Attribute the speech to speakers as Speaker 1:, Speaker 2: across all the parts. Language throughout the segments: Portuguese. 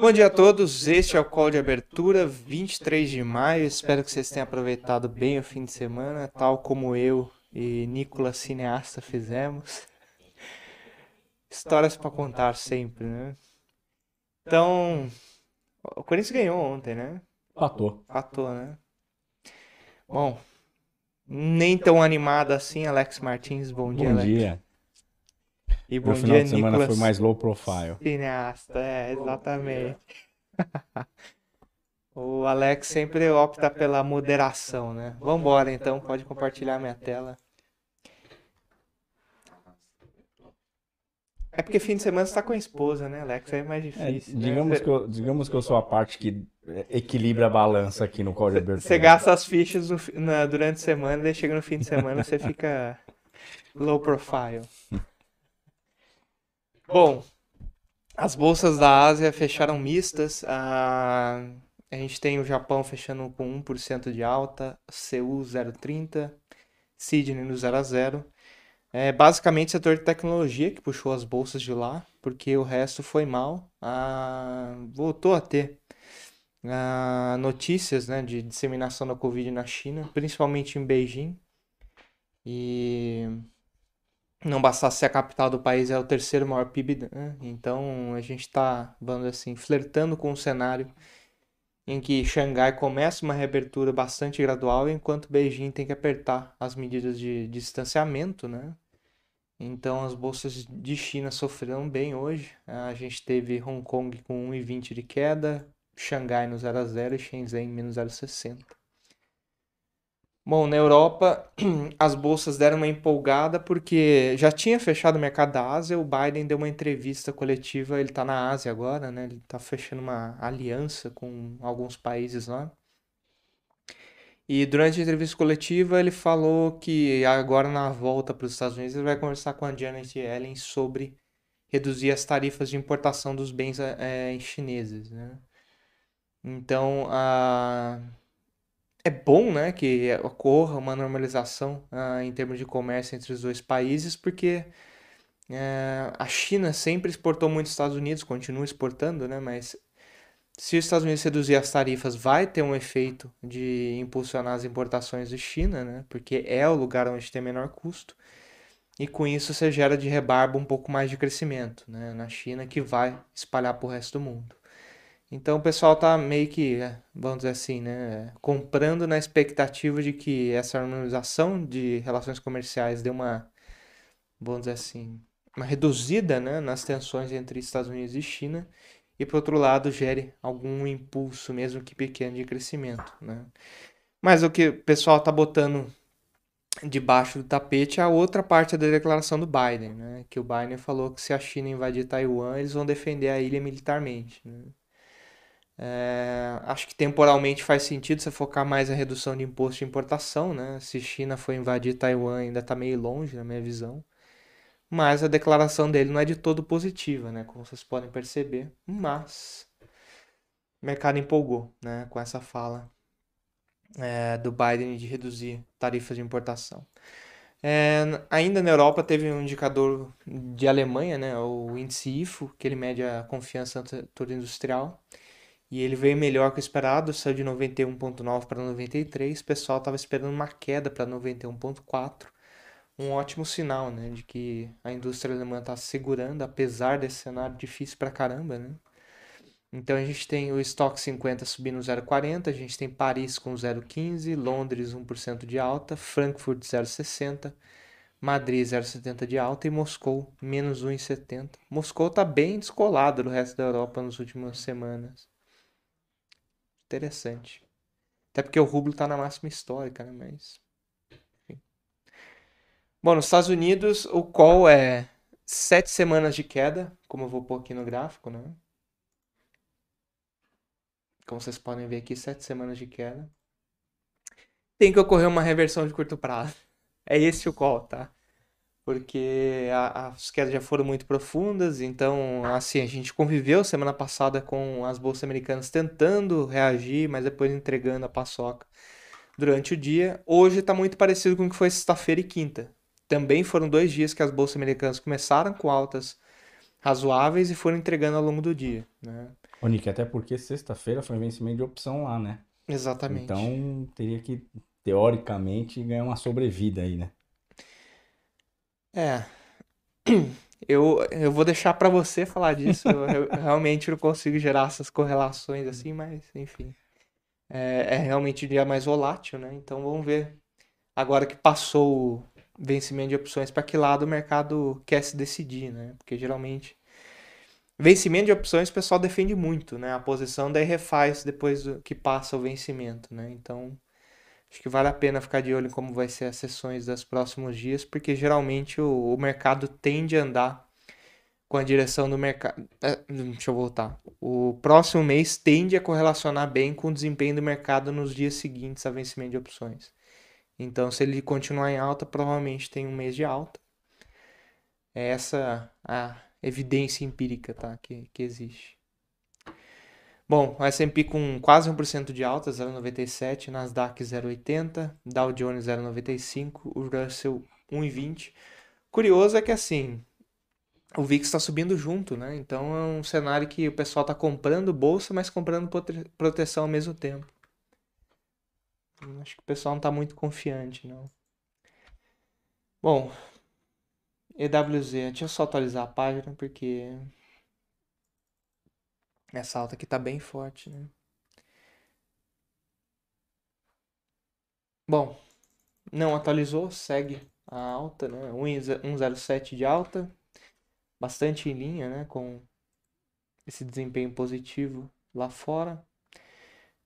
Speaker 1: Bom dia a todos, este é o call de abertura 23 de maio. Espero que vocês tenham aproveitado bem o fim de semana, tal como eu e Nicolas Cineasta fizemos. Histórias para contar sempre, né? Então, o Corinthians ganhou ontem, né?
Speaker 2: Patou.
Speaker 1: Patou, né? Bom, nem tão animado assim, Alex Martins. Bom dia,
Speaker 2: Bom
Speaker 1: Alex.
Speaker 2: dia.
Speaker 1: E
Speaker 2: O
Speaker 1: bom
Speaker 2: final
Speaker 1: dia,
Speaker 2: de semana
Speaker 1: Nicolas
Speaker 2: foi mais low profile.
Speaker 1: Cineasta, é, exatamente. O Alex sempre opta pela moderação, né? Vambora então, pode compartilhar minha tela. É porque fim de semana você tá com a esposa, né, Alex? É mais
Speaker 2: É,
Speaker 1: difícil. né?
Speaker 2: digamos,
Speaker 1: Você-
Speaker 2: que eu, digamos que eu sou a parte que é, equilibra a balança aqui no código de abertura.
Speaker 1: Você gasta as fichas no na- durante a semana, daí chega no fim de semana você fica low profile. Bom, as bolsas da Ásia fecharam mistas. A, a gente tem o Japão fechando com 1% de alta, Seul 0,30, Sydney no 0 a 0. É basicamente setor de tecnologia que puxou as bolsas de lá, porque o resto foi mal. Ah, voltou a ter ah, notícias, né, de disseminação da Covid na China, principalmente em Beijing. E não bastasse ser a capital do país, é o terceiro maior PIB, né? Então a gente está, vamos assim, flertando com um cenário em que Xangai começa uma reabertura bastante gradual, enquanto Beijing tem que apertar as medidas de distanciamento, né? Então as bolsas de China sofreram bem hoje. A gente teve Hong Kong com 1,20 de queda, Xangai no 0 a 0 e Shenzhen menos 0,60. Bom, na Europa, as bolsas deram uma empolgada porque já tinha fechado o mercado da Ásia, o Biden deu uma entrevista coletiva, ele está na Ásia agora, né? Ele está fechando uma aliança com alguns países lá. E durante a entrevista coletiva ele falou que agora na volta para os Estados Unidos ele vai conversar com a Janet Yellen sobre reduzir as tarifas de importação dos bens eh, chineses, né? Então, a... é bom, né, que ocorra uma normalização ah, em termos de comércio entre os dois países, porque eh, a China sempre exportou muito aos Estados Unidos, continua exportando, né, mas se os Estados Unidos reduzir as tarifas, vai ter um efeito de impulsionar as importações de China, né, porque é o lugar onde tem menor custo. E com isso você gera de rebarba um pouco mais de crescimento, né, na China, que vai espalhar para o resto do mundo. Então o pessoal tá meio que, é, vamos dizer assim, né, comprando na expectativa de que essa harmonização de relações comerciais dê uma, vamos dizer assim, uma reduzida, né, nas tensões entre Estados Unidos e China e por outro lado gere algum impulso, mesmo que pequeno, de crescimento, né? Mas o que o pessoal tá botando debaixo do tapete é a outra parte da declaração do Biden, né? Que o Biden falou que se a China invadir Taiwan, eles vão defender a ilha militarmente, né? É, acho que temporalmente faz sentido você focar mais na redução de imposto de importação, né? Se China for invadir Taiwan, ainda está meio longe, na minha visão. Mas a declaração dele não é de todo positiva, né? Como vocês podem perceber. Mas o mercado empolgou, né? Com essa fala é, do Biden de reduzir tarifas de importação. É, ainda na Europa teve um indicador de Alemanha, né? O índice IFO, que ele mede a confiança no setor industrial. E ele veio melhor que o esperado, saiu de 91,9 para 93. O pessoal estava esperando uma queda para 91,4. Um ótimo sinal, né, de que a indústria alemã está se segurando, apesar desse cenário difícil pra caramba, né? Então a gente tem o estoque 50 subindo 0,40, a gente tem Paris com 0,15, Londres 1% de alta, Frankfurt 0,60, Madrid 0,70 de alta e Moscou menos 1,70. Moscou está bem descolado do resto da Europa nas últimas semanas. Interessante. Até porque o rublo está na máxima histórica, né? Mas. Enfim. Bom, nos Estados Unidos, o call é sete semanas de queda, como eu vou pôr aqui no gráfico, né? Como vocês podem ver aqui, sete semanas de queda. Tem que ocorrer uma reversão de curto prazo. É esse o call, tá? Porque a- as quedas já foram muito profundas, então, assim, a gente conviveu semana passada com as bolsas americanas tentando reagir, mas depois entregando a paçoca durante o dia. Hoje está muito parecido com o que foi sexta-feira e quinta. Também foram dois dias que as bolsas americanas começaram com altas razoáveis e foram entregando ao longo do dia, né?
Speaker 2: Ô, Nick, até porque sexta-feira foi vencimento de opção lá, né?
Speaker 1: Exatamente.
Speaker 2: Então teria que, teoricamente, ganhar uma sobrevida aí, né?
Speaker 1: É. Eu, eu vou deixar pra você falar disso. Eu, eu realmente não consigo gerar essas correlações assim, mas enfim. É, é realmente o dia mais volátil, né? Então vamos ver. Agora que passou o vencimento de opções, para que lado o mercado quer se decidir, né? Porque geralmente. Vencimento de opções o pessoal defende muito, né? A posição daí refaz depois que passa o vencimento, né? Então. Acho que vale a pena ficar de olho em como vai ser as sessões dos próximos dias, porque geralmente o, o mercado tende a andar com a direção do mercado. É, deixa eu voltar. O próximo mês tende a correlacionar bem com o desempenho do mercado nos dias seguintes a vencimento de opções. Então, se ele continuar em alta, provavelmente tem um mês de alta. É essa a evidência empírica, tá? Que, que existe. Bom, S&P com quase 1% de alta, 0,97, Nasdaq 0,80, Dow Jones 0,95, o Russell 1,20. Curioso é que assim, o VIX está subindo junto, né? Então é um cenário que o pessoal está comprando bolsa, mas comprando prote- proteção ao mesmo tempo. Acho que o pessoal não está muito confiante, não. Bom, EWZ, deixa eu só atualizar a página porque essa alta aqui tá bem forte, né? Bom, não atualizou, segue a alta, né? 1,07 de alta, bastante em linha, né? Com esse desempenho positivo lá fora.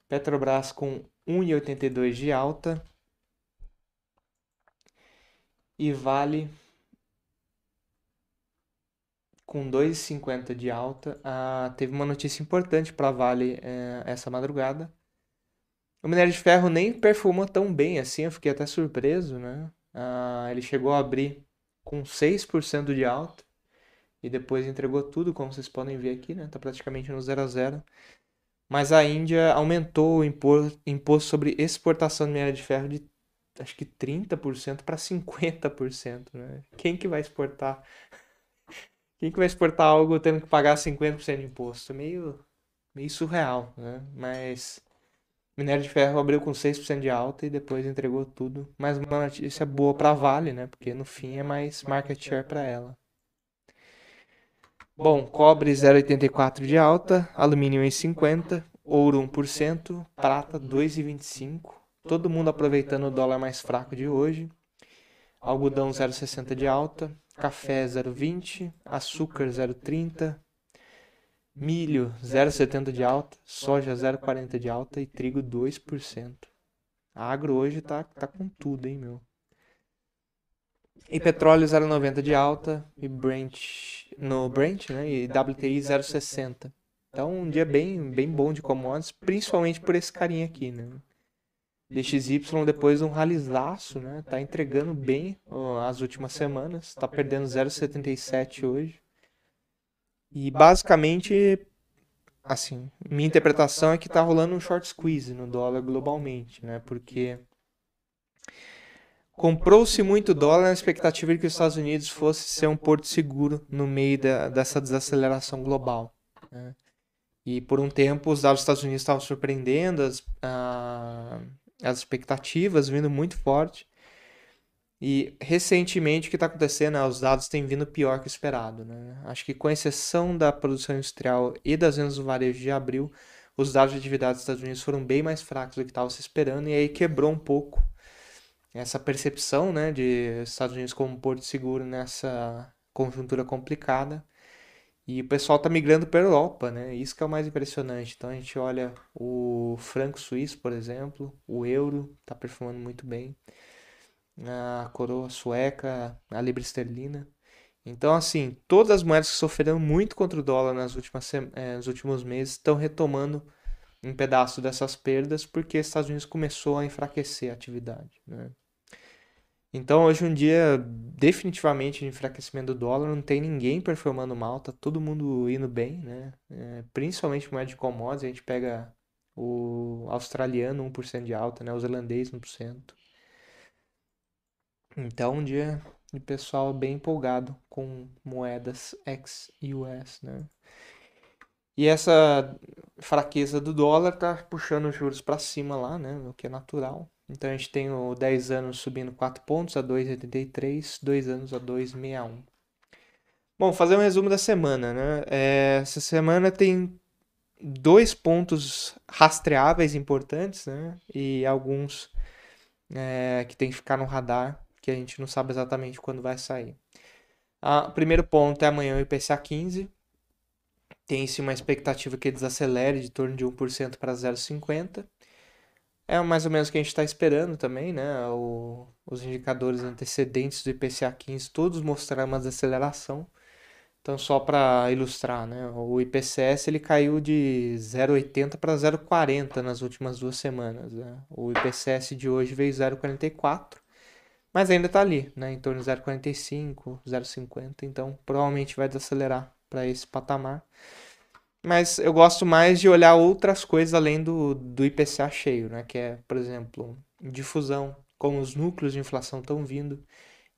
Speaker 1: Petrobras com 1,82 de alta. E Vale com 2,50 de alta. Ah, teve uma notícia importante para Vale eh, essa madrugada. O minério de ferro nem perfumou tão bem assim, eu fiquei até surpreso, né? Ah, ele chegou a abrir com 6% de alta e depois entregou tudo, como vocês podem ver aqui, né? Tá praticamente no 0 a 0. Mas a Índia aumentou o imposto sobre exportação de minério de ferro de acho que 30% para 50%, né? Quem que vai exportar? Quem que vai exportar algo tendo que pagar 50% de imposto? Meio, meio surreal, né? Mas minério de ferro abriu com 6% de alta e depois entregou tudo. Mas uma notícia boa para Vale, né? Porque no fim é mais market share para ela. Bom, cobre 0,84 de alta, alumínio 1,50, ouro 1%, prata 2,25. Todo mundo aproveitando o dólar mais fraco de hoje. Algodão 0,60 de alta, café 0,20, açúcar 0,30, milho 0,70 de alta, soja 0,40 de alta e trigo 2%. A agro hoje tá, tá com tudo, hein, meu. E petróleo 0,90 de alta e Brent no Brent, né? E WTI 0,60. Então um dia bem bem bom de commodities, principalmente por esse carinha aqui, né? DXY depois um ralizaço, né? Tá entregando bem ó, as últimas semanas, tá perdendo 0,77 hoje. E basicamente assim, minha interpretação é que tá rolando um short squeeze no dólar globalmente, né? Porque comprou-se muito dólar na expectativa de que os Estados Unidos fosse ser um porto seguro no meio da, dessa desaceleração global. né? E por um tempo os dados dos Estados Unidos estavam surpreendendo as, a- as expectativas, vindo muito forte. E recentemente o que está acontecendo é os dados têm vindo pior que esperado. Né? Acho que com exceção da produção industrial e das vendas do varejo de abril, os dados de atividade dos Estados Unidos foram bem mais fracos do que estava se esperando, e aí quebrou um pouco essa percepção, né, de Estados Unidos como um porto seguro nessa conjuntura complicada. E o pessoal tá migrando para a Europa, né? Isso que é o mais impressionante. Então a gente olha o franco suíço, por exemplo, o euro tá performando muito bem, a coroa sueca, a libra esterlina. Então, assim, todas as moedas que sofreram muito contra o dólar nas últimas, eh, nos últimos meses estão retomando um pedaço dessas perdas porque os Estados Unidos começou a enfraquecer a atividade, né? Então, hoje um dia definitivamente de enfraquecimento do dólar, não tem ninguém performando mal, tá todo mundo indo bem, né? É, principalmente moeda de commodities, a gente pega o australiano 1% de alta, né? O zelandês 1%. Então, um dia de pessoal bem empolgado com moedas ex-US, né? E essa fraqueza do dólar tá puxando os juros para cima lá, né? O que é natural. Então a gente tem o 10 anos subindo 4 pontos a 2,83, 2 anos a 2,61. Bom, fazer um resumo da semana, né? É, essa semana tem dois pontos rastreáveis importantes, né? E alguns é, que tem que ficar no radar, que a gente não sabe exatamente quando vai sair. O primeiro ponto é amanhã o IPCA 15. Tem-se uma expectativa que desacelere de torno de 1% para 0,50%. É mais ou menos o que a gente está esperando também, né? O, os indicadores antecedentes do IPCA 15 todos mostraram uma desaceleração. Então, só para ilustrar, né? O IPCS ele caiu de 0,80 para 0,40 nas últimas duas semanas. Né? O IPCS de hoje veio 0,44, mas ainda está ali, né? Em torno de 0,45, 0,50. Então, provavelmente vai desacelerar para esse patamar. Mas eu gosto mais de olhar outras coisas além do, do IPCA cheio, né? Que é, por exemplo, difusão, como os núcleos de inflação estão vindo.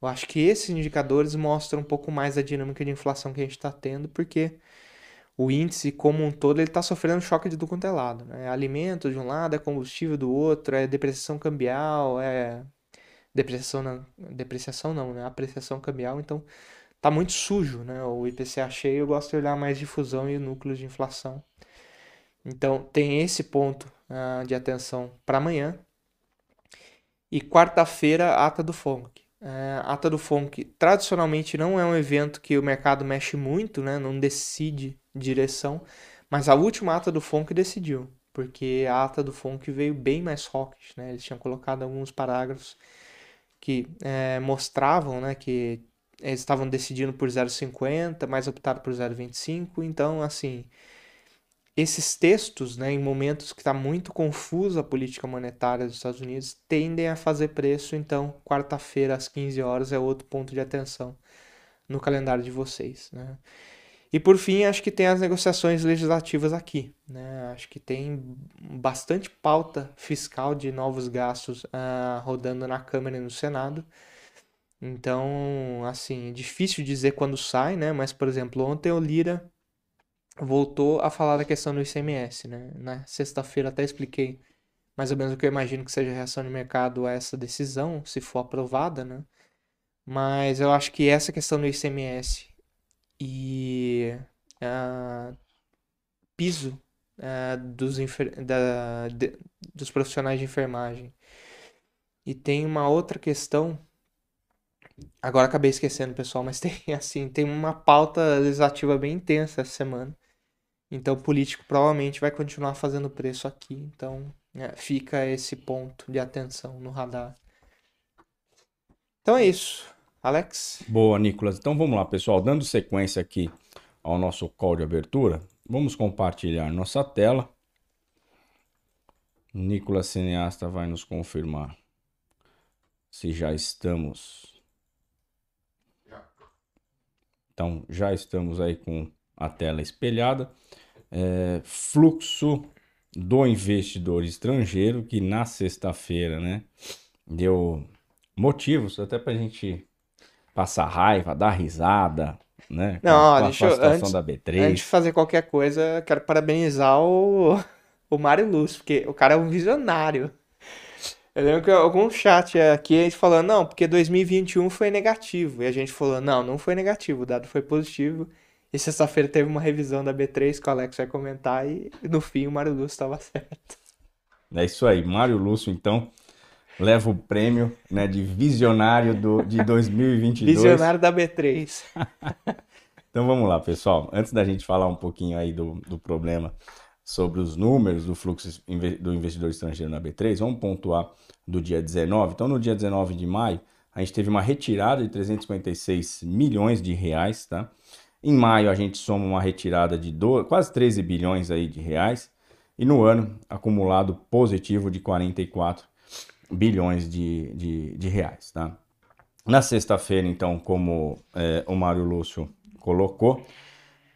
Speaker 1: Eu acho que esses indicadores mostram um pouco mais a dinâmica de inflação que a gente está tendo, porque o índice como um todo ele está sofrendo choque de do quanto é lado. Né? É alimento de um lado, é combustível do outro, é depreciação cambial, é depreciação não, depreciação não, né? Apreciação cambial, então tá muito sujo, né? O IPCA cheio, eu gosto de olhar mais difusão e núcleos de inflação. Então tem esse ponto uh, de atenção para amanhã. E quarta-feira, ata do FONC. Uh, ata do FONC tradicionalmente não é um evento que o mercado mexe muito, né? Não decide direção. Mas a última ata do FONC decidiu. Porque a ata do FONC veio bem mais rocks, né? Eles tinham colocado alguns parágrafos que é, mostravam né, que eles estavam decidindo por 0,50, mas optaram por 0,25. Então, assim, esses textos, né, em momentos que está muito confusa a política monetária dos Estados Unidos, tendem a fazer preço. Então, quarta-feira às 15 horas é outro ponto de atenção no calendário de vocês. Né? E por fim, acho que tem as negociações legislativas aqui. Né? Acho que tem bastante pauta fiscal de novos gastos uh, rodando na Câmara e no Senado. Então, assim, é difícil dizer quando sai, né? Mas, por exemplo, ontem o Lira voltou a falar da questão do ICMS, né? Na sexta-feira até expliquei mais ou menos o que eu imagino que seja a reação de mercado a essa decisão, se for aprovada, né? Mas eu acho que essa questão do ICMS e uh, piso uh, dos, da, de, dos profissionais de enfermagem. E tem uma outra questão Agora acabei esquecendo, pessoal, mas tem assim, tem uma pauta legislativa bem intensa essa semana. Então o político provavelmente vai continuar fazendo preço aqui. Então é, fica esse ponto de atenção no radar. Então é isso. Alex?
Speaker 2: Boa, Nicolas. Então vamos lá, pessoal. Dando sequência aqui ao nosso call de abertura, vamos compartilhar nossa tela. Nicolas Cineasta vai nos confirmar se já estamos Então já estamos aí com a tela espelhada. É, fluxo do investidor estrangeiro que na sexta-feira, né, deu motivos até para a gente passar raiva, dar risada, né?
Speaker 1: Não, com, ó, deixa eu, antes, da B3. antes de fazer qualquer coisa, quero parabenizar o, o Mário Lúcio, porque o cara é um visionário. Eu lembro que algum chat aqui a gente falando, não, porque 2021 foi negativo. E a gente falou, não, não foi negativo, o dado foi positivo. E sexta-feira teve uma revisão da B3 que o Alex vai comentar e no fim o Mário Lúcio estava certo.
Speaker 2: É isso aí, Mário Lúcio então leva o prêmio né, de visionário do, de 2022.
Speaker 1: Visionário da B3.
Speaker 2: então vamos lá, pessoal. Antes da gente falar um pouquinho aí do, do problema sobre os números do fluxo do investidor estrangeiro na B3, vamos pontuar do dia 19. Então, no dia 19 de maio, a gente teve uma retirada de 356 milhões de reais, tá? Em maio, a gente soma uma retirada de do... quase 13 bilhões aí de reais. E no ano, acumulado positivo de 44 bilhões de, de, de reais, tá? Na sexta-feira, então, como é, o Mário Lúcio colocou,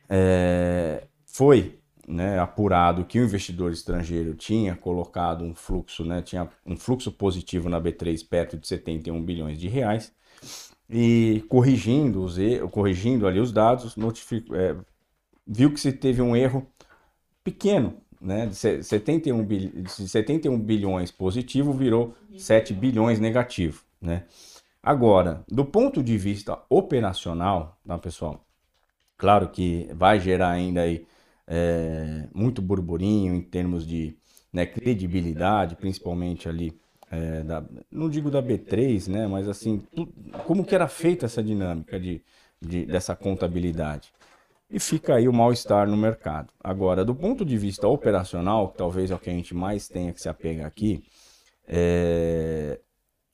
Speaker 2: é, foi né, apurado que o investidor estrangeiro tinha colocado um fluxo, né, tinha um fluxo positivo na B3 perto de 71 bilhões de reais e corrigindo os corrigindo ali os dados, é, viu que se teve um erro pequeno, né? De 71, bil... 71 bilhões positivo virou 7 bilhões negativo, né? Agora, do ponto de vista operacional, tá, pessoal? Claro que vai gerar ainda aí é, muito burburinho em termos de né, credibilidade, principalmente ali, é, da, não digo da B3, né, mas assim, como que era feita essa dinâmica de, de, dessa contabilidade? E fica aí o mal-estar no mercado. Agora, do ponto de vista operacional, que talvez é o que a gente mais tenha que se apegar aqui, é,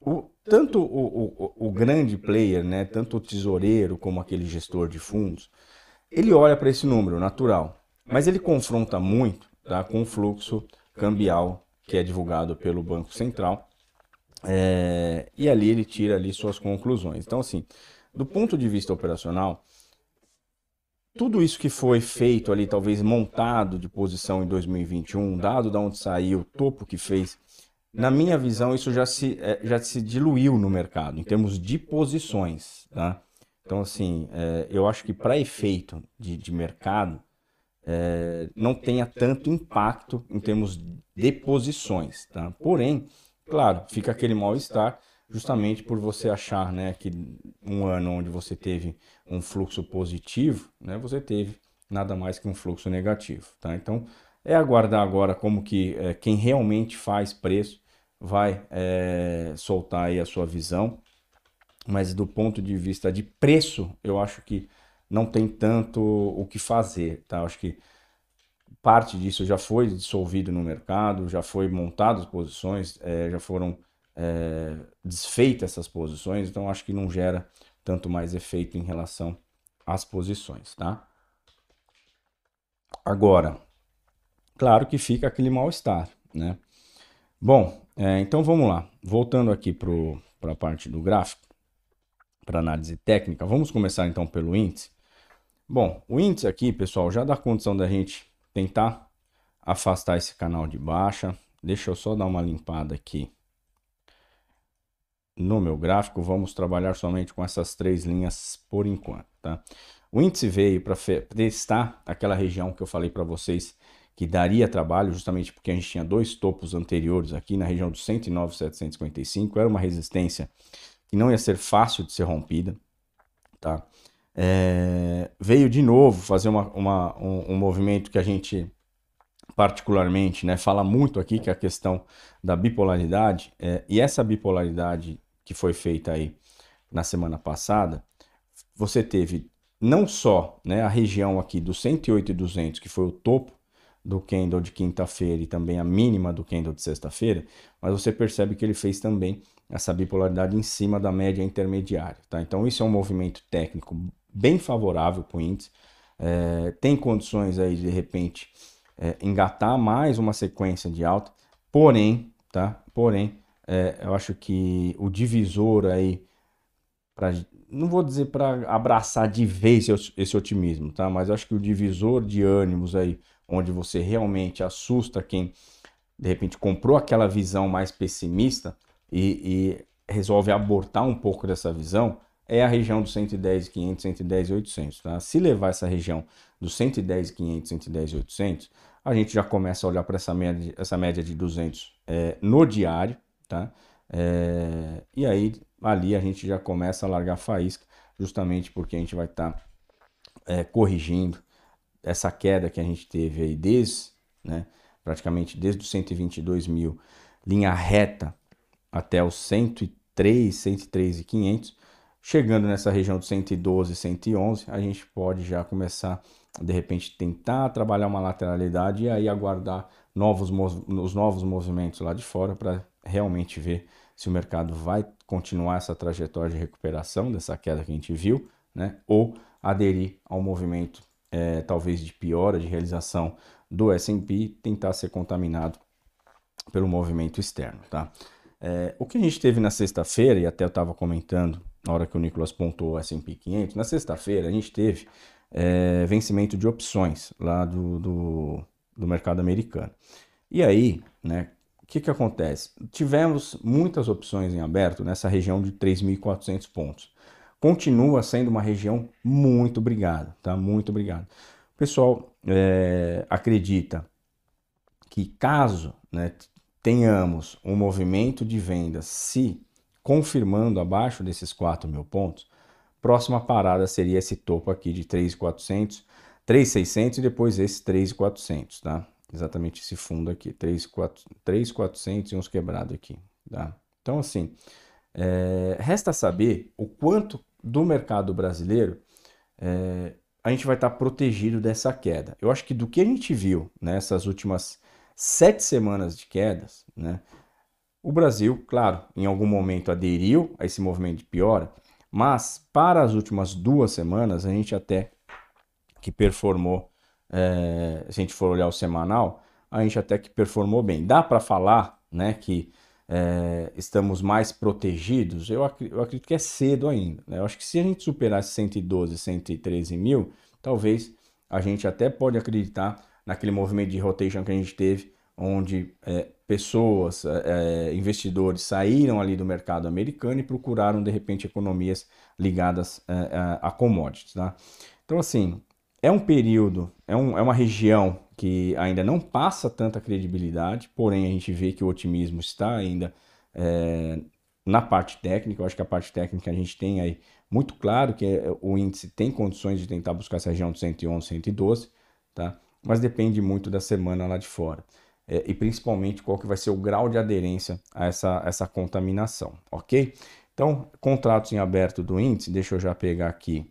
Speaker 2: o, tanto o, o, o, grande player, né, tanto o tesoureiro como aquele gestor de fundos, ele olha para esse número natural, mas ele confronta muito tá, com o fluxo cambial que é divulgado pelo Banco Central é, e ali ele tira ali suas conclusões. Então, assim, do ponto de vista operacional, tudo isso que foi feito ali, talvez montado de posição em 2021, dado de onde saiu, o topo que fez na minha visão, isso já se, é, já se diluiu no mercado, em termos de posições. Tá? Então, assim, é, eu acho que para efeito de, de mercado, é, não tenha tanto impacto em termos de posições. Tá? Porém, claro, fica aquele mal-estar justamente por você achar né, que um ano onde você teve um fluxo positivo, né, você teve nada mais que um fluxo negativo. Tá? Então, é aguardar agora como que é, quem realmente faz preço vai é, soltar aí a sua visão, mas do ponto de vista de preço, eu acho que não tem tanto o que fazer, tá? Acho que parte disso já foi dissolvido no mercado, já foi montado as posições, é, já foram é, desfeitas essas posições, então acho que não gera tanto mais efeito em relação às posições, tá? Agora, claro que fica aquele mal-estar, né? Bom, é, então vamos lá. Voltando aqui para a parte do gráfico, para análise técnica, vamos começar então pelo índice. Bom, o índice aqui, pessoal, já dá condição da gente tentar afastar esse canal de baixa. Deixa eu só dar uma limpada aqui no meu gráfico. Vamos trabalhar somente com essas três linhas por enquanto, tá? O índice veio para testar aquela região que eu falei para vocês que daria trabalho, justamente porque a gente tinha dois topos anteriores aqui na região dos 109,755, era uma resistência que não ia ser fácil de ser rompida, tá? É, veio de novo fazer uma, uma um, um, movimento que a gente particularmente né, fala muito aqui, que é a questão da bipolaridade, é, e essa bipolaridade que foi feita aí na semana passada, você teve não só né, a região aqui dos 108 e 200, que foi o topo, do candle de quinta-feira e também a mínima do candle de sexta-feira, mas você percebe que ele fez também essa bipolaridade em cima da média intermediária. Tá? Então isso é um movimento técnico bem favorável para o índice. É, tem condições aí de, repente é, engatar mais uma sequência de alta, porém, tá? Porém, é, eu acho que o divisor aí para não vou dizer para abraçar de vez esse otimismo, tá? Mas acho que o divisor de ânimos aí onde você realmente assusta quem de repente comprou aquela visão mais pessimista e, e resolve abortar um pouco dessa visão, é a região dos 110, 500, 110 e 800. Tá? Se levar essa região dos 110, 500, 110 e 800, a gente já começa a olhar para essa média, essa média de 200 é, no diário, tá? É, e aí ali a gente já começa a largar faísca, justamente porque a gente vai estar tá, é, corrigindo essa queda que a gente teve aí desde, né, praticamente desde os 122 mil, linha reta até os 103, 103 e 500, chegando nessa região de 112, 111, a gente pode já começar, de repente, tentar trabalhar uma lateralidade e aí aguardar novos, os novos movimentos lá de fora para realmente ver se o mercado vai continuar essa trajetória de recuperação dessa queda que a gente viu, né, ou aderir ao movimento é, talvez de piora de realização do S&P tentar ser contaminado pelo movimento externo, tá? É, o que a gente teve na sexta-feira, e até eu estava comentando na hora que o Nicolas pontuou o S&P 500, na sexta-feira a gente teve é, vencimento de opções lá do, do, do mercado americano. E aí, né, o que, que acontece? Tivemos muitas opções em aberto nessa região de 3.400 pontos continua sendo uma região muito obrigada, tá? Muito obrigado. O pessoal é, acredita que caso né, tenhamos um movimento de vendas se confirmando abaixo desses 4 mil pontos, próxima parada seria esse topo aqui de 3.400, 3.600 e depois esse 3.400, tá? Exatamente esse fundo aqui, 3.400 e uns quebrados aqui, tá? Então, assim, é, resta saber o quanto do mercado brasileiro é, a gente vai estar tá protegido dessa queda. Eu acho que do que a gente viu nessas últimas sete semanas de quedas, né? O Brasil, claro, em algum momento aderiu a esse movimento de piora, mas para as últimas duas semanas a gente até que performou, é, se a gente for olhar o semanal, a gente até que performou bem. Dá para falar, né, que é, estamos mais protegidos, eu, ac eu, acredito que é cedo ainda. Né? Eu acho que se a gente superar 112, 113 mil, talvez a gente até pode acreditar naquele movimento de rotation que a gente teve, onde é, pessoas, é, é investidores saíram ali do mercado americano e procuraram de repente economias ligadas é, é, a commodities. Tá? Então assim, é um período, é, um, é uma região que ainda não passa tanta credibilidade, porém a gente vê que o otimismo está ainda é, na parte técnica. Eu acho que a parte técnica a gente tem aí muito claro que o índice tem condições de tentar buscar essa região de 111, 112, tá? mas depende muito da semana lá de fora. É, e principalmente qual que vai ser o grau de aderência a essa, essa contaminação, ok? Então, contratos em aberto do índice, deixa eu já pegar aqui,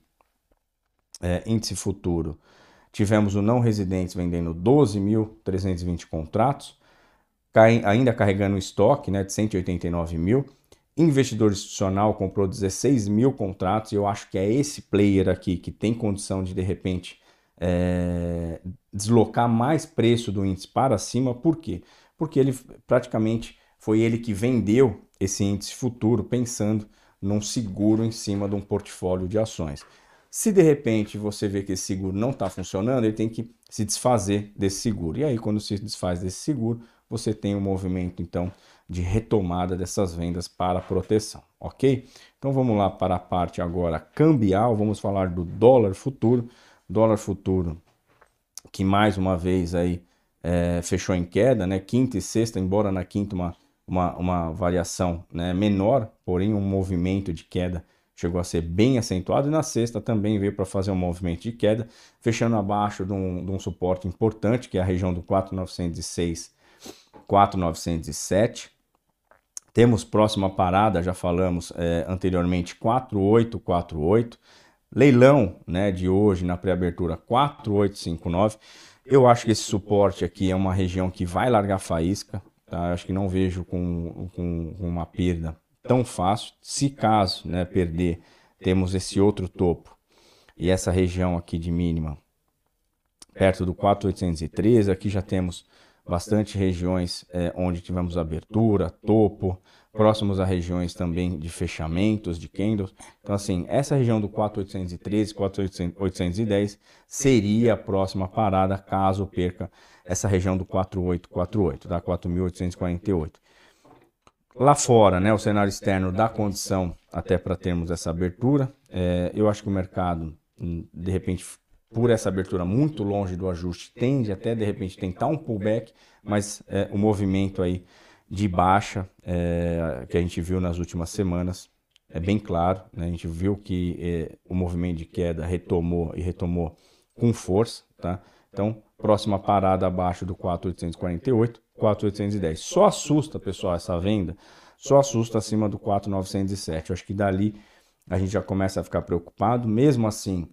Speaker 2: é, índice futuro, Tivemos o não residentes vendendo 12.320 contratos, ainda carregando o estoque né, de 189 mil. Investidor institucional comprou 16 mil contratos e eu acho que é esse player aqui que tem condição de, de repente, é, deslocar mais preço do índice para cima. Por quê? Porque ele praticamente foi ele que vendeu esse índice futuro pensando num seguro em cima de um portfólio de ações. Se de repente você vê que esse seguro não está funcionando, ele tem que se desfazer desse seguro. E aí, quando se desfaz desse seguro, você tem um movimento então de retomada dessas vendas para proteção, ok? Então vamos lá para a parte agora cambial, vamos falar do dólar futuro. Dólar futuro que mais uma vez aí é, fechou em queda, né? Quinta e sexta, embora na quinta uma, uma, uma variação né, menor, porém um movimento de queda chegou a ser bem acentuado, e na sexta também veio para fazer um movimento de queda, fechando abaixo de um, de um suporte importante, que é a região do 4,906, 4,907. Temos próxima parada, já falamos é, anteriormente, 4,848. Leilão né, de hoje na pré-abertura 4,859. Eu acho que esse suporte aqui é uma região que vai largar faísca. Tá? Eu acho que não vejo com, com, uma perda tão fácil. Se caso né, perder, temos esse outro topo e essa região aqui de mínima perto do 4,813. Aqui já temos bastante regiões é, onde tivemos abertura, topo, próximos a regiões também de fechamentos, de candles. Então, assim, essa região do 4,813, 4,810 seria a próxima parada caso perca essa região do 4,848, da 4.848. Lá fora, né, o cenário externo dá condição até para termos essa abertura. É, eu acho que o mercado, de repente, por essa abertura muito longe do ajuste, tende até de repente tentar um pullback, mas é, o movimento aí de baixa é, que a gente viu nas últimas semanas é bem claro. Né? A gente viu que é, o movimento de queda retomou e retomou com força. Tá? Então, próxima parada abaixo do 4,848. 4,810. Só assusta, pessoal, essa venda, só assusta acima do 4,907. Eu acho que dali a gente já começa a ficar preocupado. Mesmo assim,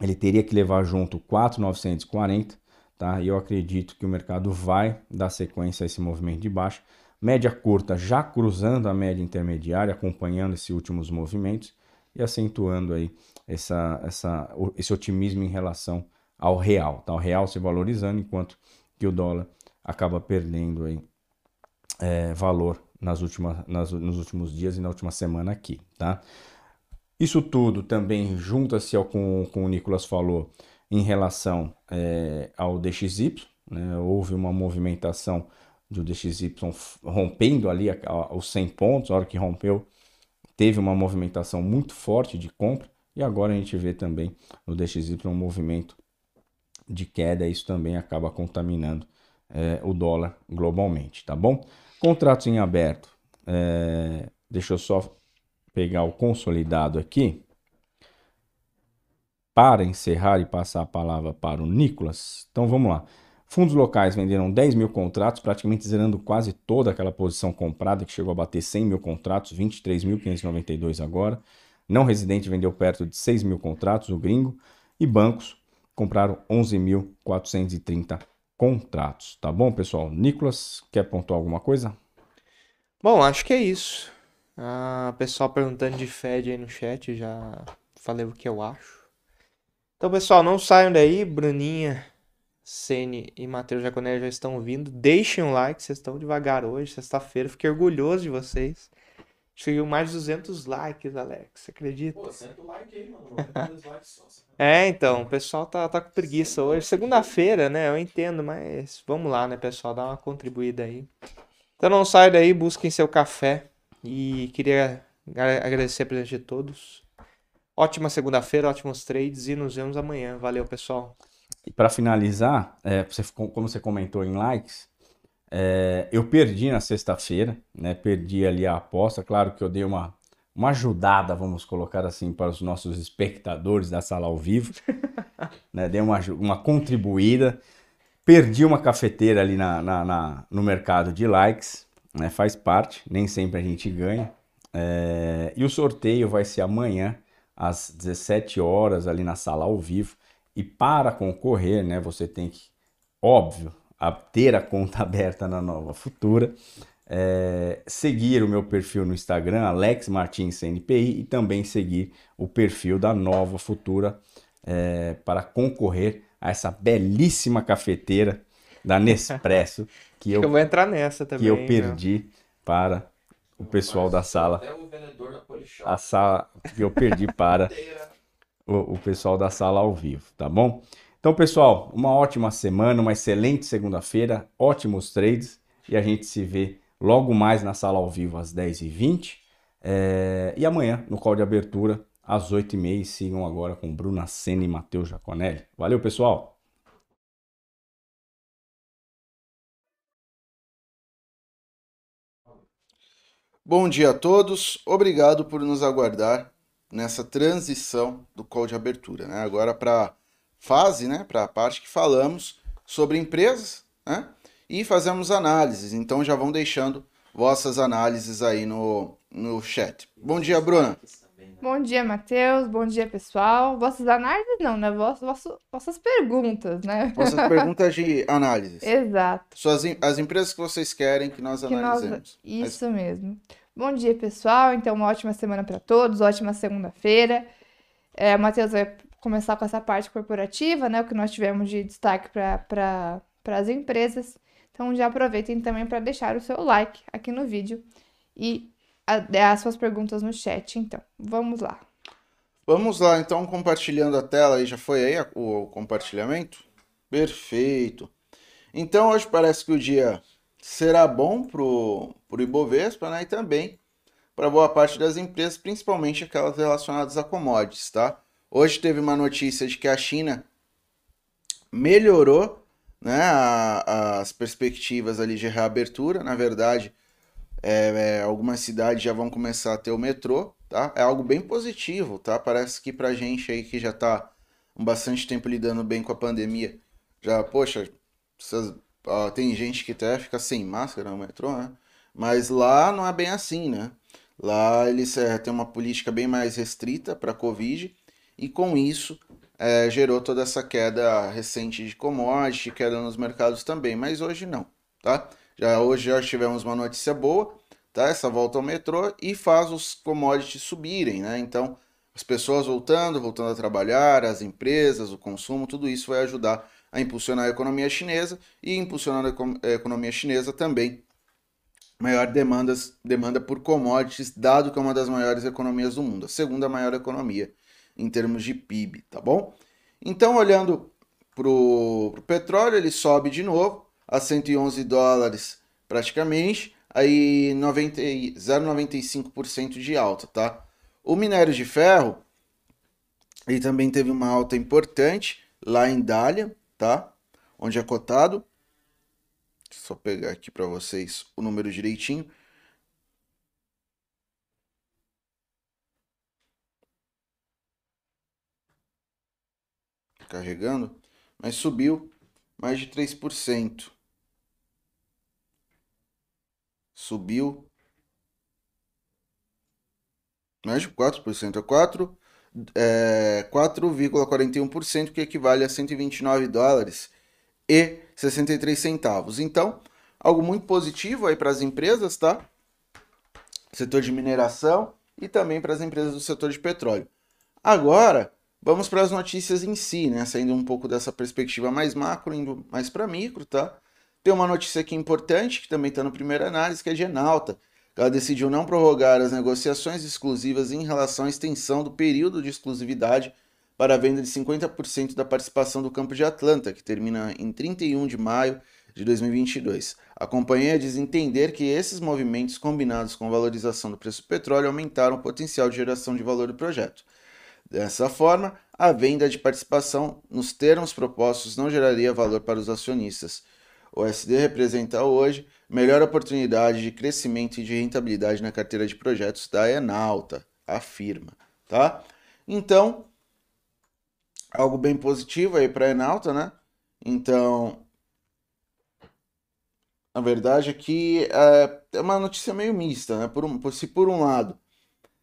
Speaker 2: ele teria que levar junto 4,940, tá? E eu acredito que o mercado vai dar sequência a esse movimento de baixa. Média curta já cruzando a média intermediária, acompanhando esses últimos movimentos e acentuando aí essa, essa, esse otimismo em relação ao real, tá? O real se valorizando enquanto que o dólar acaba perdendo aí, é, valor nas últimas, nas, nos últimos dias e na última semana aqui, tá? Isso tudo também junta-se ao com, com o Nicolas falou em relação é, ao DXY, né? houve uma movimentação do DXY rompendo ali a, a, os 100 pontos, a hora que rompeu, teve uma movimentação muito forte de compra, e agora a gente vê também no DXY um movimento de queda, isso também acaba contaminando é, o dólar globalmente, tá bom? Contratos em aberto, é, deixa eu só pegar o consolidado aqui. Para encerrar e passar a palavra para o Nicolas, então vamos lá. Fundos locais venderam 10 mil contratos, praticamente zerando quase toda aquela posição comprada, que chegou a bater 100 mil contratos, 23.592 agora. Não residente vendeu perto de 6 mil contratos, o gringo. E bancos compraram 11.430 contratos. Tá bom, pessoal? Nicolas, quer pontuar alguma coisa?
Speaker 1: Bom, acho que é isso. Ah, pessoal perguntando de Fed aí no chat, já falei o que eu acho. Então, pessoal, não saiam daí. Bruninha Sene e Matheus Jaconelli já estão vindo. Deixem um like, vocês estão devagar hoje, sexta-feira. Fiquei orgulhoso de vocês. Chegou mais de 200 likes, Alex. Você acredita? Pô, senta o like aí, mano. likes só. É, então, o pessoal tá, tá com preguiça hoje. Segunda-feira, né? Eu entendo, mas vamos lá, né, pessoal? Dá uma contribuída aí. Então não sai daí, busquem seu café. E queria agradecer a presença de todos. Ótima segunda-feira, ótimos trades e nos vemos amanhã. Valeu, pessoal.
Speaker 2: E para finalizar, é, você, como você comentou em likes, é, eu perdi na sexta-feira, né? Perdi ali a aposta. Claro que eu dei uma, uma ajudada, vamos colocar assim, para os nossos espectadores da sala ao vivo. né? Dei uma, uma contribuída. Perdi uma cafeteira ali na, na, na no mercado de likes, né? Faz parte, nem sempre a gente ganha. É, e o sorteio vai ser amanhã, às 17 horas, ali na sala ao vivo. E para concorrer, né, você tem que, óbvio, ter a conta aberta na Nova Futura, é, seguir o meu perfil no Instagram, Alex Martins CNPI, e também seguir o perfil da Nova Futura é, para concorrer a essa belíssima cafeteira da Nespresso que eu,
Speaker 1: eu vou entrar nessa também.
Speaker 2: Que eu perdi meu. para o pessoal da sala. A sala que eu perdi para o, o pessoal da sala ao vivo, tá bom? Então, pessoal, uma ótima semana, uma excelente segunda-feira, ótimos trades e a gente se vê logo mais na sala ao vivo às 10h20 é... e amanhã no call de abertura às 8h30 sigam agora com Bruna Senna e Matheus Jaconelli. Valeu, pessoal!
Speaker 3: Bom dia a todos, obrigado por nos aguardar nessa transição do call de abertura, né? Agora para fase, né? Para a parte que falamos sobre empresas, né? E fazemos análises. Então já vão deixando vossas análises aí no, no chat. Bom dia, Bruna.
Speaker 4: Bom dia, Matheus. Bom dia, pessoal. Vossas análises não, né? Vossas, vossas perguntas, né?
Speaker 3: Vossas perguntas de análises.
Speaker 4: Exato.
Speaker 3: Suas, as empresas que vocês querem que nós que analisemos. Nós...
Speaker 4: Isso Mas... mesmo. Bom dia, pessoal. Então, uma ótima semana para todos, ótima segunda-feira. É, o Matheus vai começar com essa parte corporativa, né? O que nós tivemos de destaque para as empresas. Então, já aproveitem também para deixar o seu like aqui no vídeo e as suas perguntas no chat. Então, vamos lá.
Speaker 3: Vamos lá, então, compartilhando a tela aí. Já foi aí o compartilhamento? Perfeito. Então, hoje parece que o dia será bom para o Ibovespa né, e também para boa parte das empresas, principalmente aquelas relacionadas a commodities. Tá? Hoje teve uma notícia de que a China melhorou né, a, as perspectivas ali de reabertura. Na verdade, é, é, algumas cidades já vão começar a ter o metrô. Tá? É algo bem positivo. Tá? Parece que para gente aí que já um bastante tempo lidando bem com a pandemia, já, poxa, essas ó, tem gente que até fica sem máscara no metrô, né? Mas lá não é bem assim, né? Lá eles é, têm uma política bem mais restrita para Covid e com isso é, gerou toda essa queda recente de commodity, queda nos mercados também, mas hoje não, tá? Já hoje já tivemos uma notícia boa, tá? Essa volta ao metrô e faz os commodities subirem, né? Então, as pessoas voltando, voltando a trabalhar, as empresas, o consumo, tudo isso vai ajudar a impulsionar a economia chinesa e impulsionando a economia chinesa também maior demandas, demanda por commodities, dado que é uma das maiores economias do mundo, a segunda maior economia em termos de PIB, tá bom? Então, olhando para o petróleo, ele sobe de novo a 111 dólares praticamente, aí 0,95% de alta, tá? O minério de ferro, ele também teve uma alta importante lá em Dália, tá? Onde é cotado. Só pegar aqui para vocês o número direitinho. Carregando, mas subiu mais de 3%. Subiu mais de 4%, é 4 é, 4,41%, que equivale a 129 dólares e 63 centavos. Então, algo muito positivo aí para as empresas, tá? Setor de mineração e também para as empresas do setor de petróleo. Agora, vamos para as notícias em si, né? Saindo um pouco dessa perspectiva mais macro, indo mais para micro, tá? Tem uma notícia aqui importante, que também está no primeiro análise, que é a Genalta. Ela decidiu não prorrogar as negociações exclusivas em relação à extensão do período de exclusividade para a venda de 50% da participação do Campo de Atlanta, que termina em 31 de maio de 2022. A companhia diz entender que esses movimentos, combinados com a valorização do preço do petróleo, aumentaram o potencial de geração de valor do projeto. Dessa forma, a venda de participação nos termos propostos não geraria valor para os acionistas. O SD representa hoje melhor oportunidade de crescimento e de rentabilidade na carteira de projetos da Enalta, afirma, tá? Então, algo bem positivo aí para a Enalta, né? Então, a verdade é é, uma notícia meio mista, né? Por um, se por um lado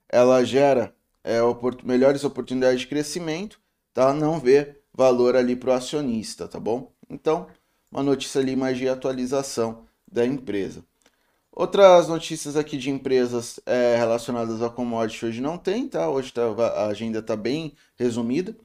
Speaker 3: ela gera é, opor melhores oportunidades de crescimento, tá? Não vê valor ali para o acionista, tá bom? Então, uma notícia ali mais de atualização da empresa. Outras notícias aqui de empresas é, relacionadas a commodity hoje não tem, tá? Hoje tá, a agenda está bem resumida.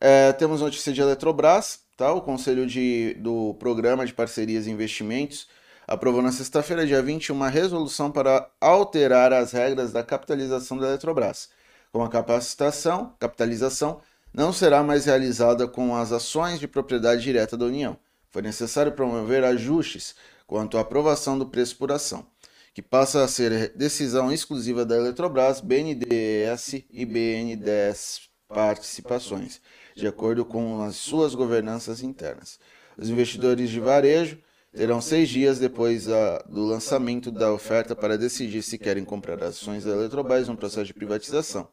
Speaker 3: É, temos notícia de Eletrobras, tá? O Conselho de, do Programa de Parcerias e Investimentos aprovou na sexta-feira, dia 20, uma resolução para alterar as regras da capitalização da Eletrobras. Com a capacitação, capitalização não será mais realizada com as ações de propriedade direta da União. Foi necessário promover ajustes quanto à aprovação do preço por ação, que passa a ser decisão exclusiva da Eletrobras, BNDES e BNDES Participações, de acordo com as suas governanças internas. Os investidores de varejo terão seis dias depois a, do lançamento da oferta para decidir se querem comprar ações da Eletrobras no processo de privatização,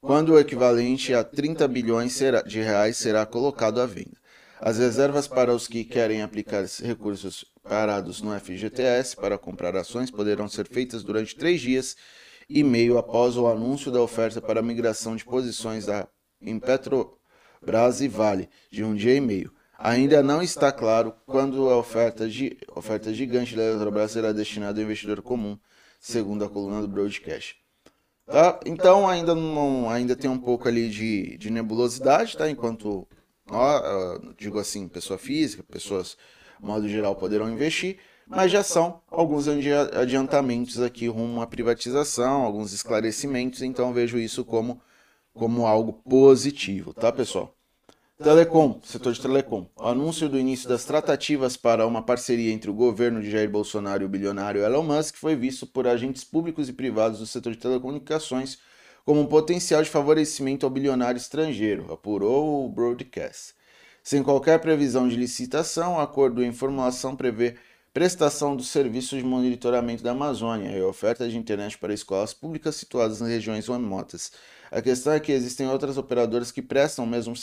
Speaker 3: quando o equivalente a 30 bilhões de reais será colocado à venda. As reservas para os que querem aplicar recursos parados no FGTS para comprar ações poderão ser feitas durante três dias e meio após o anúncio da oferta para migração de posições da, em Petrobras e Vale, de um dia e meio. Ainda não está claro quando a oferta, oferta gigante da Eletrobras será destinada ao investidor comum, segundo a coluna do Broadcast. Tá? Então ainda, não, ainda tem um pouco ali de, de nebulosidade, tá? enquanto, digo assim, pessoa física, pessoas modo geral, poderão investir, mas já são alguns adiantamentos aqui rumo à privatização, alguns esclarecimentos, então vejo isso como, como algo positivo, tá, pessoal? Telecom, setor de telecom. O anúncio do início das tratativas para uma parceria entre o governo de Jair Bolsonaro e o bilionário Elon Musk foi visto por agentes públicos e privados do setor de telecomunicações como um potencial de favorecimento ao bilionário estrangeiro, apurou o broadcast. Sem qualquer previsão de licitação, o acordo em formulação prevê prestação dos serviços de monitoramento da Amazônia e oferta de internet para escolas públicas situadas nas regiões remotas. A questão é que existem outras operadoras que prestam o mesmo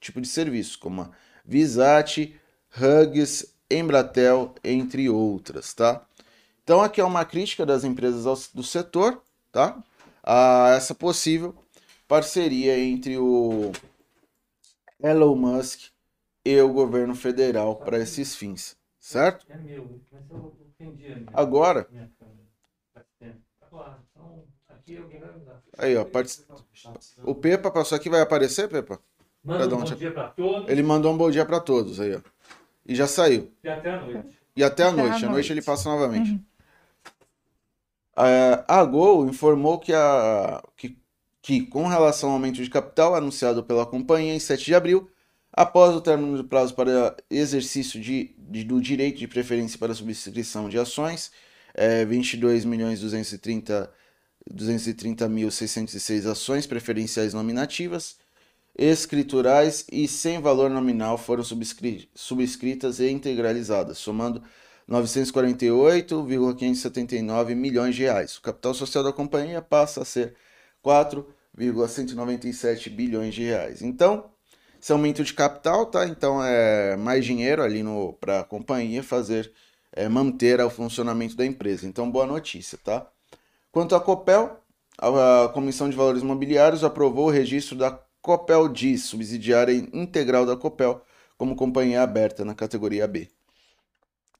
Speaker 3: tipo de serviço, como a Visat, Hugs, Embratel, entre outras, tá? Então aqui é uma crítica das empresas do setor, tá? A essa possível parceria entre o Elon Musk e o governo federal para esses fins, certo? É meu, mas eu entendi. Agora. Tá então, aí, ó, part... o Pepa passou aqui, vai aparecer, Pepa?
Speaker 5: Manda um bom dia para todos.
Speaker 3: Ele mandou um bom dia para todos aí, ó. E já saiu.
Speaker 5: E até a noite.
Speaker 3: E até a noite. A noite ele passa novamente. Uhum. A Gol informou que, a, que que, com relação ao aumento de capital anunciado pela companhia em 7 de abril, após o término do prazo para exercício de, de do direito de preferência para subscrição de ações, é, 22.230.606 ações preferenciais nominativas, escriturais e sem valor nominal foram subscri subscritas e integralizadas, somando 948,579 milhões de reais. O capital social da companhia passa a ser 4,197 bilhões de reais. Então, esse aumento de capital, tá? Então é mais dinheiro ali para a companhia fazer é, manter o funcionamento da empresa. Então, boa notícia, tá? Quanto à Copel, a Comissão de Valores Imobiliários aprovou o registro da Copel Diz, subsidiária integral da Copel, como companhia aberta na categoria B.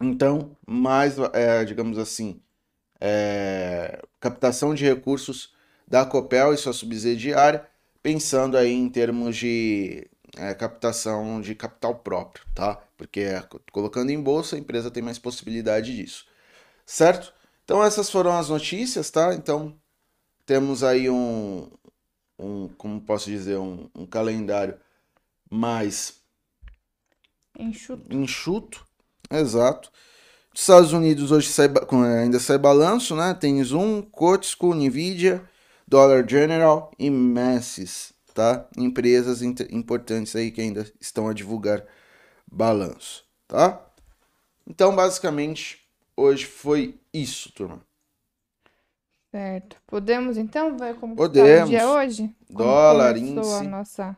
Speaker 3: Então, mais, é, digamos assim, é, captação de recursos da Copel e sua subsidiária, pensando aí em termos de é, captação de capital próprio, tá? Porque é, colocando em bolsa, a empresa tem mais possibilidade disso, certo? Então essas foram as notícias, tá? Então temos aí um, um como posso dizer, um, um calendário mais
Speaker 4: enxuto.
Speaker 3: enxuto, exato. Estados Unidos hoje sai, ainda sai balanço, né? Tem Zoom, Cotisco, Nvidia, Dollar General e Macy's, tá? Empresas importantes aí que ainda estão a divulgar balanço, tá? Então, basicamente, hoje foi isso, turma.
Speaker 4: Certo. Podemos então ver como
Speaker 3: Podemos.
Speaker 4: está o dia hoje? Como
Speaker 3: Dólar, índice.
Speaker 4: a nossa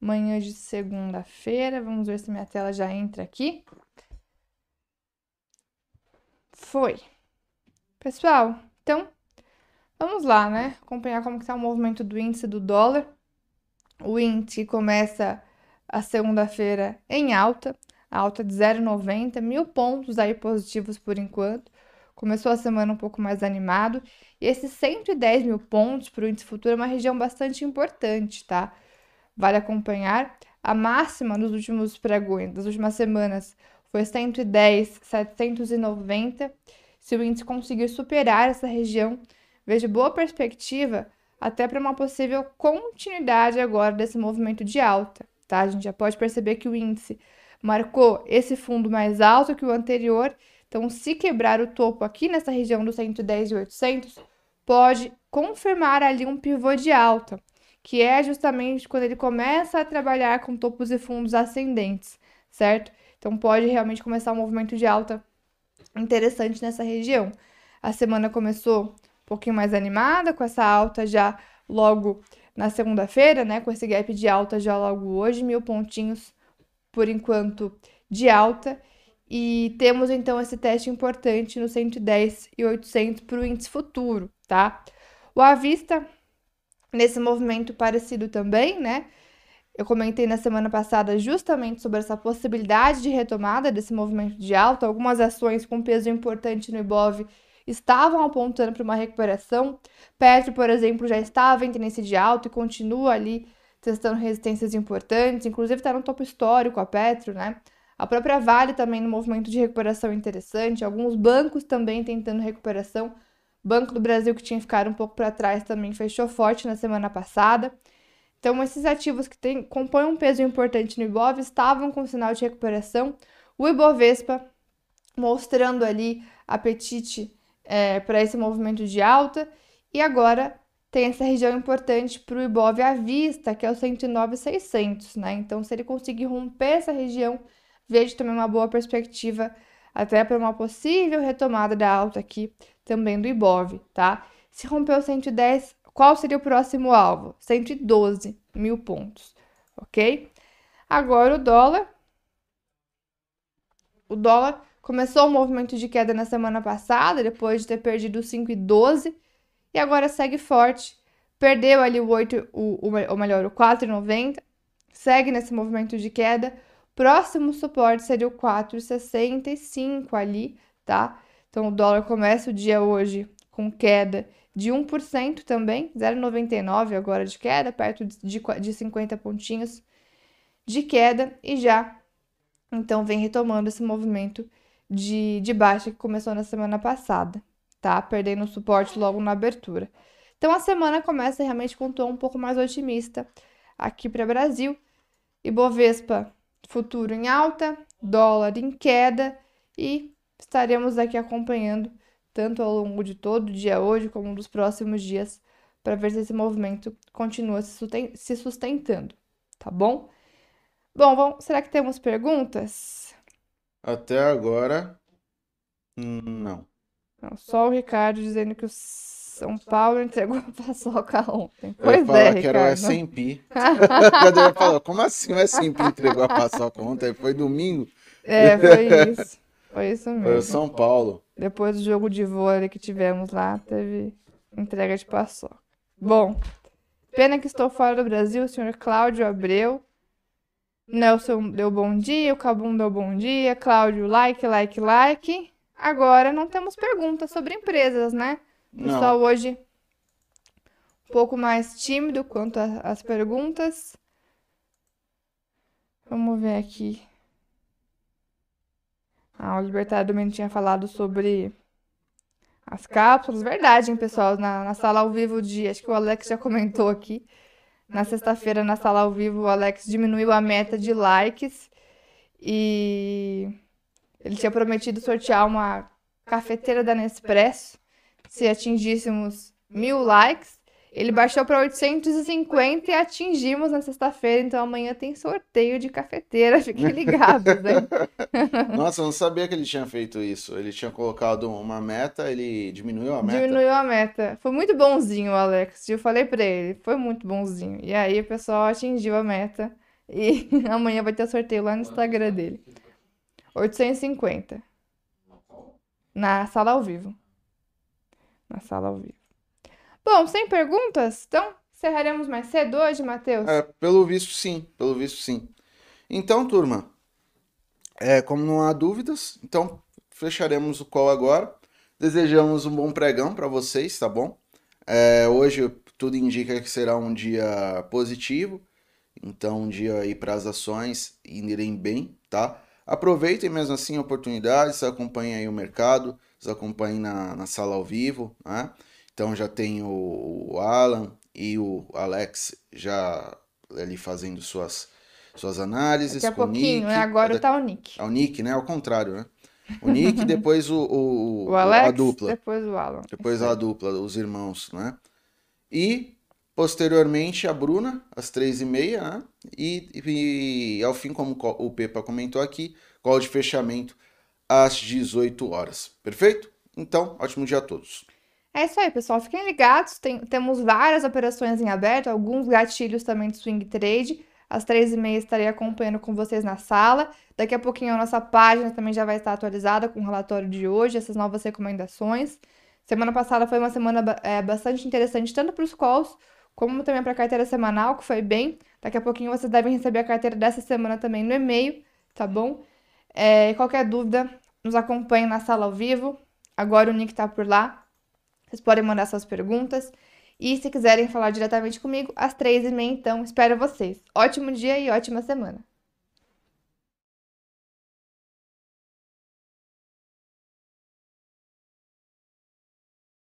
Speaker 4: manhã de segunda-feira. Vamos ver se minha tela já entra aqui. Foi. Pessoal, então vamos lá, né? Acompanhar como está o movimento do índice do dólar. O índice começa a segunda-feira em alta, alta de 0,90, mil pontos aí positivos por enquanto. Começou a semana um pouco mais animado. E esses 110 mil pontos para o índice futuro é uma região bastante importante, tá? Vale acompanhar. A máxima nos últimos pregões, das últimas semanas, foi 110, 790. Se o índice conseguir superar essa região, vejo boa perspectiva até para uma possível continuidade agora desse movimento de alta, tá? A gente já pode perceber que o índice marcou esse fundo mais alto que o anterior, então se quebrar o topo aqui nessa região dos 110 e 800, pode confirmar ali um pivô de alta, que é justamente quando ele começa a trabalhar com topos e fundos ascendentes, certo? Então pode realmente começar um movimento de alta interessante nessa região. A semana começou um pouquinho mais animada, com essa alta já logo na segunda-feira, né? Com esse gap de alta já logo hoje, mil pontinhos por enquanto de alta. E temos então esse teste importante no 110 e 800 para o índice futuro, tá? O avista nesse movimento parecido também, né? Eu comentei na semana passada justamente sobre essa possibilidade de retomada desse movimento de alta. Algumas ações com peso importante no Ibov estavam apontando para uma recuperação. Petro, por exemplo, já estava em tendência de alta e continua ali testando resistências importantes. Inclusive está no topo histórico a Petro, né? A própria Vale também no movimento de recuperação interessante. Alguns bancos também tentando recuperação. Banco do Brasil, que tinha ficado um pouco para trás, também fechou forte na semana passada. Então, esses ativos que tem, compõem um peso importante no Ibov estavam com sinal de recuperação. O Ibovespa mostrando ali apetite é, para esse movimento de alta. E agora tem essa região importante para o Ibov à vista, que é o 109,600, né? Então, se ele conseguir romper essa região, vejo também uma boa perspectiva até para uma possível retomada da alta aqui também do Ibov, tá? Se romper o 110, qual seria o próximo alvo? 112 mil pontos, ok? Agora o dólar. O dólar começou o movimento de queda na semana passada, depois de ter perdido 5,12 e agora segue forte. Perdeu ali o 8, o, o, ou melhor, o 4,90, segue nesse movimento de queda. Próximo suporte seria o 4,65 ali, tá? Então o dólar começa o dia hoje com queda de 1% também, 0,99 agora de queda, perto de, de 50 pontinhos de queda e já então vem retomando esse movimento de, de baixa que começou na semana passada, tá? Perdendo suporte logo na abertura. Então a semana começa realmente com um tom um pouco mais otimista aqui para o Brasil. Ibovespa futuro em alta, dólar em queda e estaremos aqui acompanhando tanto ao longo de todo o dia hoje como dos próximos dias para ver se esse movimento continua se sustentando, tá bom? Bom, vamos, será que temos perguntas?
Speaker 3: Até agora, não.
Speaker 4: Não, só o Ricardo dizendo que o São Paulo entregou a paçoca ontem.
Speaker 3: Eu
Speaker 4: Pois
Speaker 3: ia falar
Speaker 4: é,
Speaker 3: que era o
Speaker 4: Ricardo.
Speaker 3: SMP. Cadê? Eu falar, como assim o SMP entregou a paçoca ontem? Foi domingo?
Speaker 4: É, foi isso. Foi isso
Speaker 3: Foi o
Speaker 4: mesmo.
Speaker 3: São Paulo.
Speaker 4: Depois do jogo de vôlei que tivemos lá, teve entrega de paçoca. Bom, pena que estou fora do Brasil, o senhor Cláudio Abreu. Nelson deu bom dia, o Cabum deu bom dia, Cláudio, like, like, like. Agora não temos perguntas sobre empresas, né? O
Speaker 3: Não.
Speaker 4: pessoal hoje um pouco mais tímido quanto às perguntas. Vamos ver aqui. Ah, o Libertário também tinha falado sobre as cápsulas. Verdade, hein, pessoal? Na, na sala ao vivo de. Acho que o Alex já comentou aqui. Na sexta-feira, na sala ao vivo, o Alex diminuiu a meta de likes. E ele tinha prometido sortear uma cafeteira da Nespresso se atingíssemos mil likes. Ele baixou para 850 e atingimos na sexta-feira. Então amanhã tem sorteio de cafeteira. Fiquem ligados, hein?
Speaker 3: Nossa, eu não sabia que ele tinha feito isso. Ele tinha colocado uma meta, ele diminuiu a meta.
Speaker 4: Diminuiu a meta. Foi muito bonzinho, o Alex. Eu falei pra ele, foi muito bonzinho. E aí o pessoal atingiu a meta. E amanhã vai ter sorteio lá no Instagram dele. 850. Na sala ao vivo. Na sala ao vivo. Bom, sem perguntas? Então, encerraremos mais cedo hoje, Matheus?
Speaker 3: É, pelo visto, sim. Pelo visto, sim. Então, turma, é, como não há dúvidas, então fecharemos o call agora. Desejamos um bom pregão para vocês, tá bom? É, hoje tudo indica que será um dia positivo, então um dia aí para as ações irem bem, tá? Aproveitem mesmo assim oportunidades, acompanhem aí o mercado, acompanhem na, na sala ao vivo, né? Então já tem o, Alan e o Alex já ali fazendo suas, suas análises
Speaker 4: Daqui a
Speaker 3: com o
Speaker 4: pouquinho,
Speaker 3: Nick.
Speaker 4: né? Agora
Speaker 3: É,
Speaker 4: tá o Nick.
Speaker 3: é o Nick, né? Ao contrário, né? O Nick, depois o, o,
Speaker 4: O Alex,
Speaker 3: a dupla.
Speaker 4: depois o Alan.
Speaker 3: Depois a dupla, os irmãos, né? E, posteriormente, a Bruna, às três e meia, né? E, e ao fim, como co- o Pepa comentou aqui, call de fechamento às 18 horas. Perfeito? Então, ótimo dia a todos.
Speaker 4: É isso aí, pessoal. Fiquem ligados. Tem- temos várias operações em aberto, alguns gatilhos também de swing trade. Às três e meia estarei acompanhando com vocês na sala. Daqui a pouquinho a nossa página também já vai estar atualizada com o relatório de hoje, essas novas recomendações. Semana passada foi uma semana é, bastante interessante, tanto para os calls, como também para a carteira semanal, que foi bem. Daqui a pouquinho vocês devem receber a carteira dessa semana também no e-mail, tá bom? É, qualquer dúvida, nos acompanhe na sala ao vivo. Agora o Nick tá por lá. Vocês podem mandar suas perguntas. E se quiserem falar diretamente comigo, às três e meia, então, espero vocês. Ótimo dia e ótima semana.